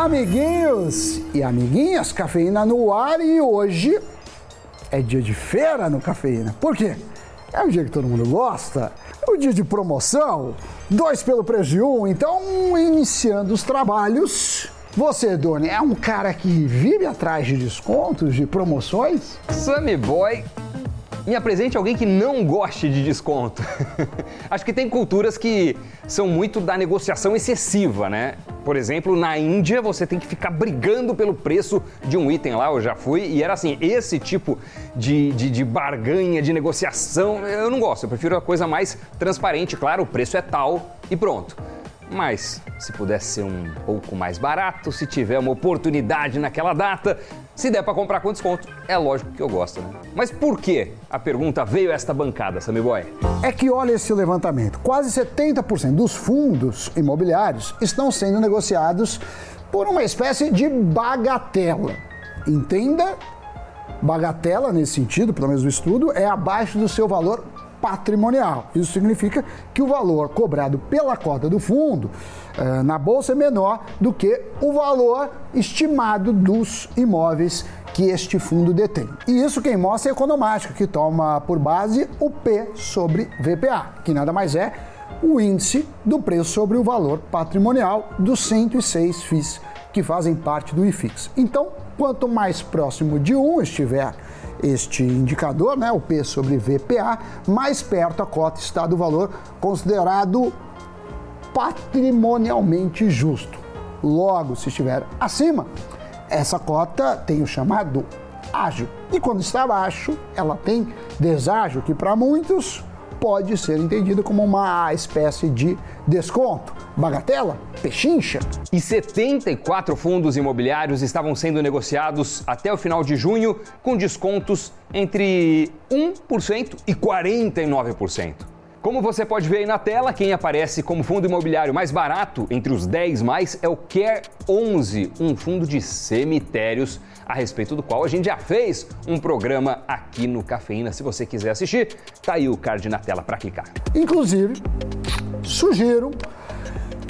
Amiguinhos e amiguinhas, cafeína no ar e hoje é dia de feira no cafeína. Por quê? É um dia que todo mundo gosta, é um dia de promoção, dois pelo preço de um, então iniciando os trabalhos. Você, Doni, é um cara que vive atrás de descontos, de promoções? Sammy Boy me apresente alguém que não goste de desconto. Acho que tem culturas que são muito da negociação excessiva, né? Por exemplo, na Índia você tem que ficar brigando pelo preço de um item lá, eu já fui, e era assim, esse tipo de, de, de barganha, de negociação, eu não gosto, eu prefiro a coisa mais transparente, claro, o preço é tal e pronto. Mas se pudesse ser um pouco mais barato, se tiver uma oportunidade naquela data, se der para comprar com desconto, é lógico que eu gosto, né? Mas por que a pergunta veio esta bancada, Sammy Boy? É que olha esse levantamento: quase 70% dos fundos imobiliários estão sendo negociados por uma espécie de bagatela. Entenda, bagatela nesse sentido, pelo menos o estudo, é abaixo do seu valor patrimonial. Isso significa que o valor cobrado pela cota do fundo eh, na bolsa é menor do que o valor estimado dos imóveis que este fundo detém. E isso quem mostra é a Economática, que toma por base o P sobre VPA, que nada mais é o índice do preço sobre o valor patrimonial dos 106 FIIs que fazem parte do IFIX. Então, quanto mais próximo de 1 estiver este indicador, né, o P sobre VPA, mais perto a cota está do valor considerado patrimonialmente justo. Logo, se estiver acima, essa cota tem o chamado ágio. E quando está abaixo, ela tem deságio, que para muitos pode ser entendido como uma espécie de desconto, bagatela, pechincha. E 74 fundos imobiliários estavam sendo negociados até o final de junho com descontos entre 1% e 49%. Como você pode ver aí na tela, quem aparece como fundo imobiliário mais barato entre os 10 mais é o Care 11, um fundo de cemitérios a respeito do qual a gente já fez um programa aqui no Cafeína. Se você quiser assistir, tá aí o card na tela para clicar. Inclusive, sugiro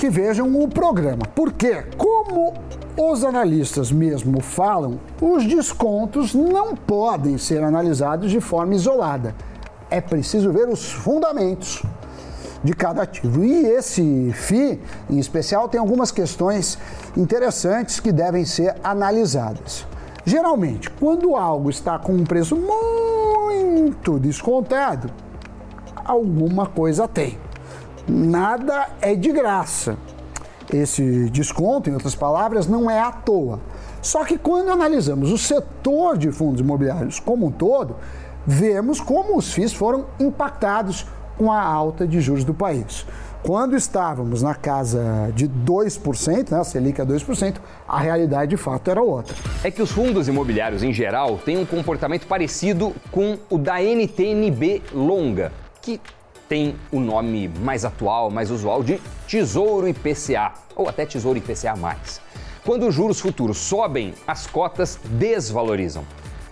que vejam o programa, porque como os analistas mesmo falam, os descontos não podem ser analisados de forma isolada é preciso ver os fundamentos de cada ativo. E esse FI, em especial, tem algumas questões interessantes que devem ser analisadas. Geralmente, quando algo está com um preço muito descontado, alguma coisa tem. Nada é de graça. Esse desconto, em outras palavras, não é à toa. Só que quando analisamos o setor de fundos imobiliários como um todo, vemos como os FIIs foram impactados com a alta de juros do país. Quando estávamos na casa de 2%, né, a Selic é 2%, a realidade de fato era outra. É que os fundos imobiliários em geral têm um comportamento parecido com o da NTNB longa, que tem o nome mais atual, mais usual de Tesouro IPCA, ou até Tesouro IPCA+. Quando os juros futuros sobem, as cotas desvalorizam.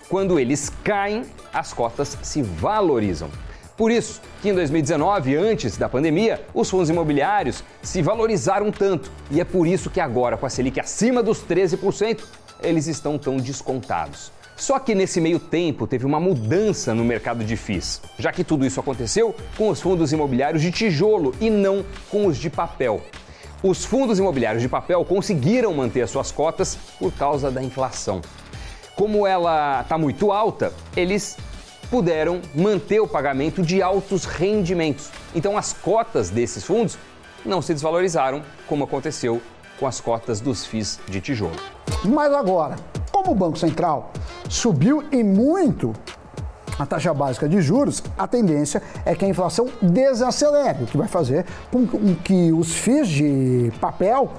Quando eles caem, as cotas se valorizam. Por isso que em 2019, antes da pandemia, os fundos imobiliários se valorizaram tanto. E é por isso que agora, com a Selic acima dos 13%, eles estão tão descontados. Só que nesse meio tempo teve uma mudança no mercado de FIIs, já que tudo isso aconteceu com os fundos imobiliários de tijolo e não com os de papel. Os fundos imobiliários de papel conseguiram manter as suas cotas por causa da inflação como ela está muito alta, eles puderam manter o pagamento de altos rendimentos. Então as cotas desses fundos não se desvalorizaram, como aconteceu com as cotas dos FIIs de tijolo. Mas agora, como o Banco Central subiu e muito a taxa básica de juros, a tendência é que a inflação desacelere, o que vai fazer com que os FIIs de papel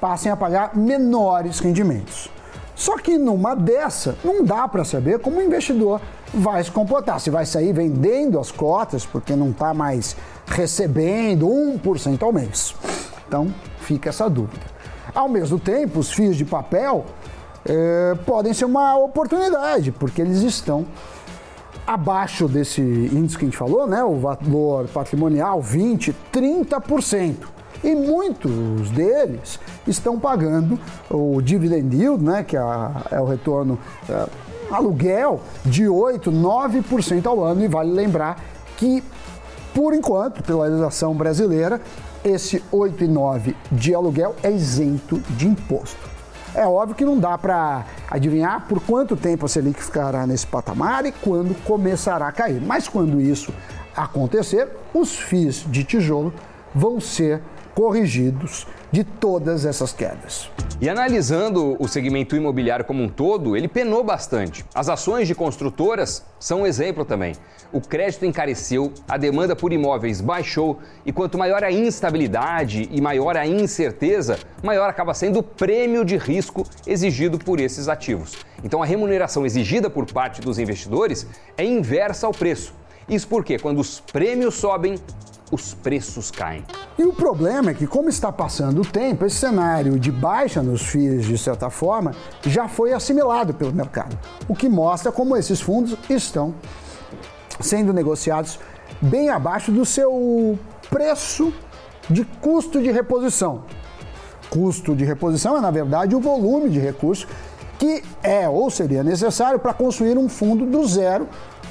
passem a pagar menores rendimentos. Só que numa dessa, não dá para saber como o investidor vai se comportar. Se vai sair vendendo as cotas, porque não está mais recebendo 1% ao mês. Então, fica essa dúvida. Ao mesmo tempo, os fios de papel eh, podem ser uma oportunidade, porque eles estão abaixo desse índice que a gente falou, né? O valor patrimonial 20, 30%. E muitos deles estão pagando o dividend yield, né, que é, é o retorno é, aluguel, de 8, 9% ao ano. E vale lembrar que, por enquanto, pela legislação brasileira, esse 8 e 9 de aluguel é isento de imposto. É óbvio que não dá para adivinhar por quanto tempo a Selic ficará nesse patamar e quando começará a cair. Mas quando isso acontecer, os FIIs de tijolo vão ser corrigidos de todas essas quedas. E analisando o segmento imobiliário como um todo, ele penou bastante. As ações de construtoras são um exemplo também. O crédito encareceu, a demanda por imóveis baixou e quanto maior a instabilidade e maior a incerteza, maior acaba sendo o prêmio de risco exigido por esses ativos. Então a remuneração exigida por parte dos investidores é inversa ao preço. Isso porque quando os prêmios sobem, os preços caem. E o problema é que, como está passando o tempo, esse cenário de baixa nos FIIs, de certa forma, já foi assimilado pelo mercado, o que mostra como esses fundos estão sendo negociados bem abaixo do seu preço de custo de reposição. Custo de reposição é, na verdade, o volume de recursos que é ou seria necessário para construir um fundo do zero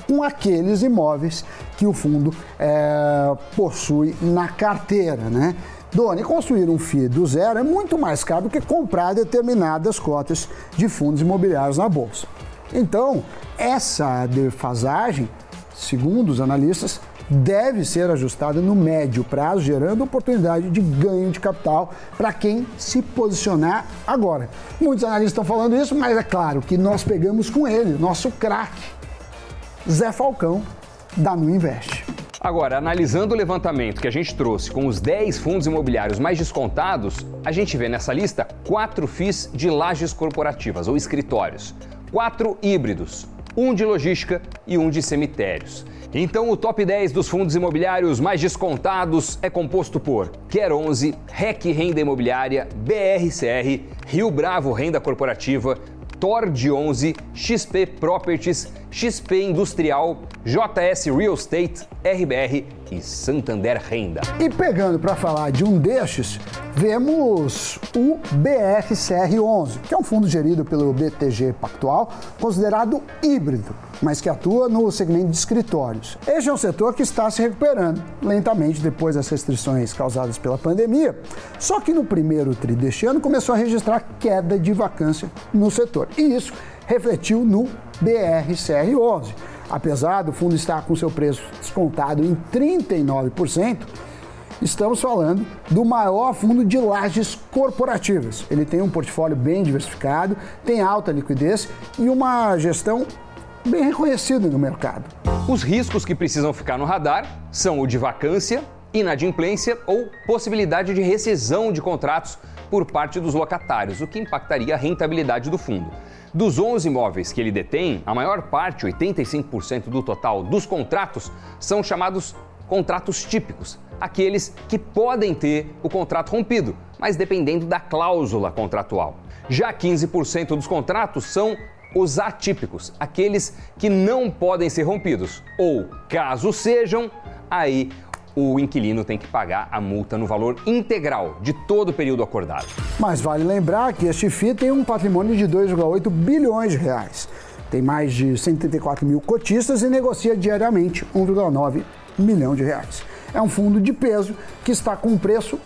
com aqueles imóveis que o fundo é, possui na carteira, né? Dona, construir um FII do zero é muito mais caro do que comprar determinadas cotas de fundos imobiliários na bolsa. Então, essa defasagem, segundo os analistas, deve ser ajustada no médio prazo, gerando oportunidade de ganho de capital para quem se posicionar agora. Muitos analistas estão falando isso, mas é claro que nós pegamos com ele, nosso craque, Zé Falcão, da Nu Invest. Agora, analisando o levantamento que a gente trouxe com os 10 fundos imobiliários mais descontados, a gente vê nessa lista quatro FIIs de lajes corporativas ou escritórios, quatro híbridos, um de logística e um de cemitérios. Então, o top 10 dos fundos imobiliários mais descontados é composto por Quer 11, REC Renda Imobiliária, BRCR, Rio Bravo Renda Corporativa, Tord 11, XP Properties, XP Industrial, JS Real Estate, RBR e Santander Renda. E pegando para falar de um destes, vemos o BRCR11, que é um fundo gerido pelo BTG Pactual, considerado híbrido, mas que atua no segmento de escritórios. Este é um setor que está se recuperando lentamente depois das restrições causadas pela pandemia, só que no primeiro tri deste ano começou a registrar queda de vacância no setor. E isso refletiu no BRCR11. Apesar do fundo estar com seu preço descontado em 39%, estamos falando do maior fundo de lajes corporativas. Ele tem um portfólio bem diversificado, tem alta liquidez e uma gestão bem reconhecida no mercado. Os riscos que precisam ficar no radar são o de vacância, inadimplência ou possibilidade de rescisão de contratos por parte dos locatários, o que impactaria a rentabilidade do fundo. Dos 11 imóveis que ele detém, a maior parte, 85% do total dos contratos, são chamados contratos típicos, aqueles que podem ter o contrato rompido, mas dependendo da cláusula contratual. Já 15% dos contratos são os atípicos, aqueles que não podem ser rompidos, ou caso sejam, aí o inquilino tem que pagar a multa no valor integral de todo o período acordado. Mas vale lembrar que este FII tem um patrimônio de 2,8 bilhões de reais. Tem mais de 134 mil cotistas e negocia diariamente 1,9 milhão de reais. É um fundo de peso que está com um preço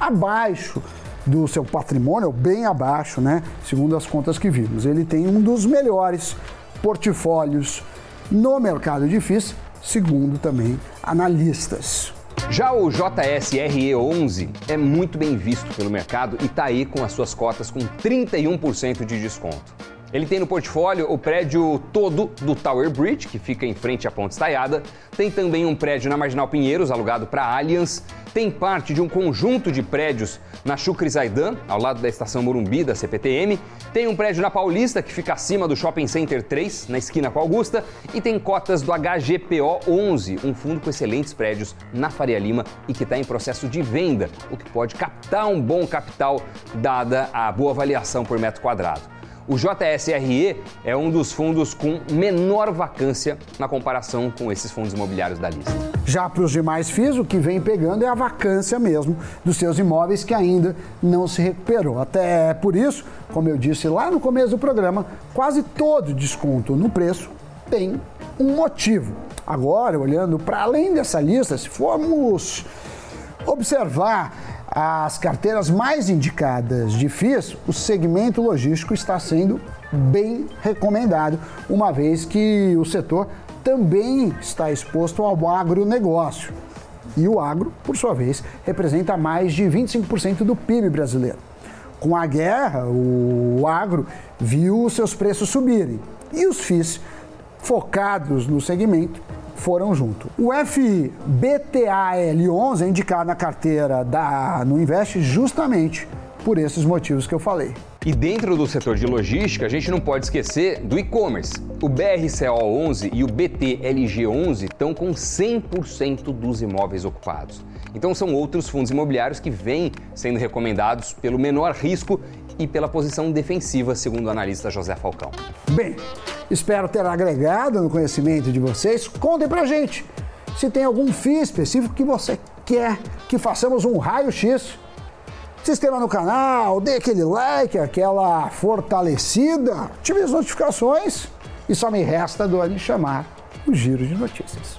abaixo do seu patrimônio, bem abaixo, né? Segundo as contas que vimos. Ele tem um dos melhores portfólios no mercado de FIIs, segundo também analistas. Já o JSRE11 é muito bem visto pelo mercado e está aí com as suas cotas com 31% de desconto. Ele tem no portfólio o prédio todo do Tower Bridge, que fica em frente à Ponte Estaiada. Tem também um prédio na Marginal Pinheiros, alugado para Allianz. Tem parte de um conjunto de prédios na Chucre Zaidan, ao lado da estação Morumbi da CPTM. Tem um prédio na Paulista, que fica acima do Shopping Center 3, na esquina com Augusta. E tem cotas do HGPO 11, um fundo com excelentes prédios na Faria Lima e que está em processo de venda, o que pode captar um bom capital, dada a boa avaliação por metro quadrado. O JSRE é um dos fundos com menor vacância na comparação com esses fundos imobiliários da lista. Já para os demais FIIs, o que vem pegando é a vacância mesmo dos seus imóveis que ainda não se recuperou. Até por isso, como eu disse lá no começo do programa, quase todo desconto no preço tem um motivo. Agora, olhando para além dessa lista, se formos observar as carteiras mais indicadas de FIIs, o segmento logístico está sendo bem recomendado, uma vez que o setor também está exposto ao agronegócio. E o agro, por sua vez, representa mais de 25% do PIB brasileiro. Com a guerra, o agro viu seus preços subirem e os FIIs focados no segmento foram junto. O FBTAL11 é indicado na carteira da no Invest justamente por esses motivos que eu falei. E dentro do setor de logística, a gente não pode esquecer do e-commerce. O BRCO11 e o BTLG11 estão com 100% dos imóveis ocupados. Então são outros fundos imobiliários que vêm sendo recomendados pelo menor risco e pela posição defensiva, segundo o analista José Falcão. Bem, espero ter agregado no conhecimento de vocês. Contem pra gente se tem algum FII específico que você quer que façamos um raio-x. Se inscreva no canal, dê aquele like, aquela fortalecida, ative as notificações e só me resta do ano chamar o Giro de Notícias.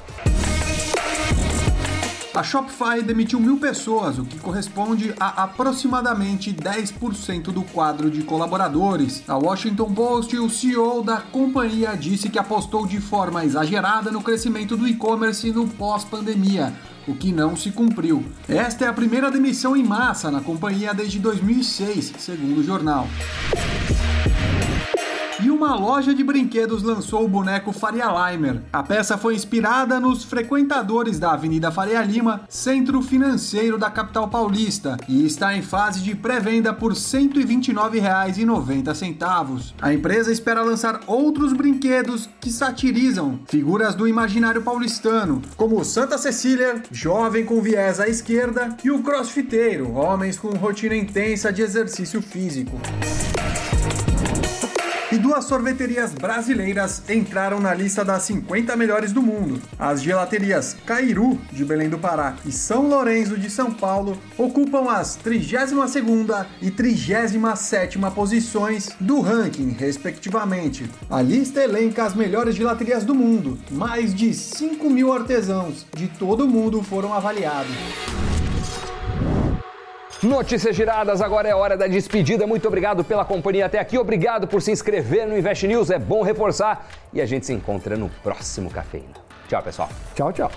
A Shopify demitiu mil pessoas, o que corresponde a aproximadamente 10% do quadro de colaboradores. A Washington Post, o CEO da companhia, disse que apostou de forma exagerada no crescimento do e-commerce no pós-pandemia o que não se cumpriu. Esta é a primeira demissão em massa na companhia desde 2006, segundo o jornal. Uma loja de brinquedos lançou o boneco Faria Limer. A peça foi inspirada nos frequentadores da Avenida Faria Lima, centro financeiro da capital paulista, e está em fase de pré-venda por R$ 129,90. A empresa espera lançar outros brinquedos que satirizam figuras do imaginário paulistano, como Santa Cecília, jovem com viés à esquerda, e o crossfiteiro, homens com rotina intensa de exercício físico duas sorveterias brasileiras entraram na lista das 50 melhores do mundo. As gelaterias Cairu, de Belém do Pará, e São Lourenço, de São Paulo, ocupam as 32ª e 37ª posições do ranking, respectivamente. A lista elenca as melhores gelaterias do mundo. Mais de 5 mil artesãos de todo o mundo foram avaliados. Notícias giradas, agora é hora da despedida. Muito obrigado pela companhia até aqui. Obrigado por se inscrever no Invest News. É bom reforçar. E a gente se encontra no próximo Cafeína. Tchau, pessoal. Tchau, tchau.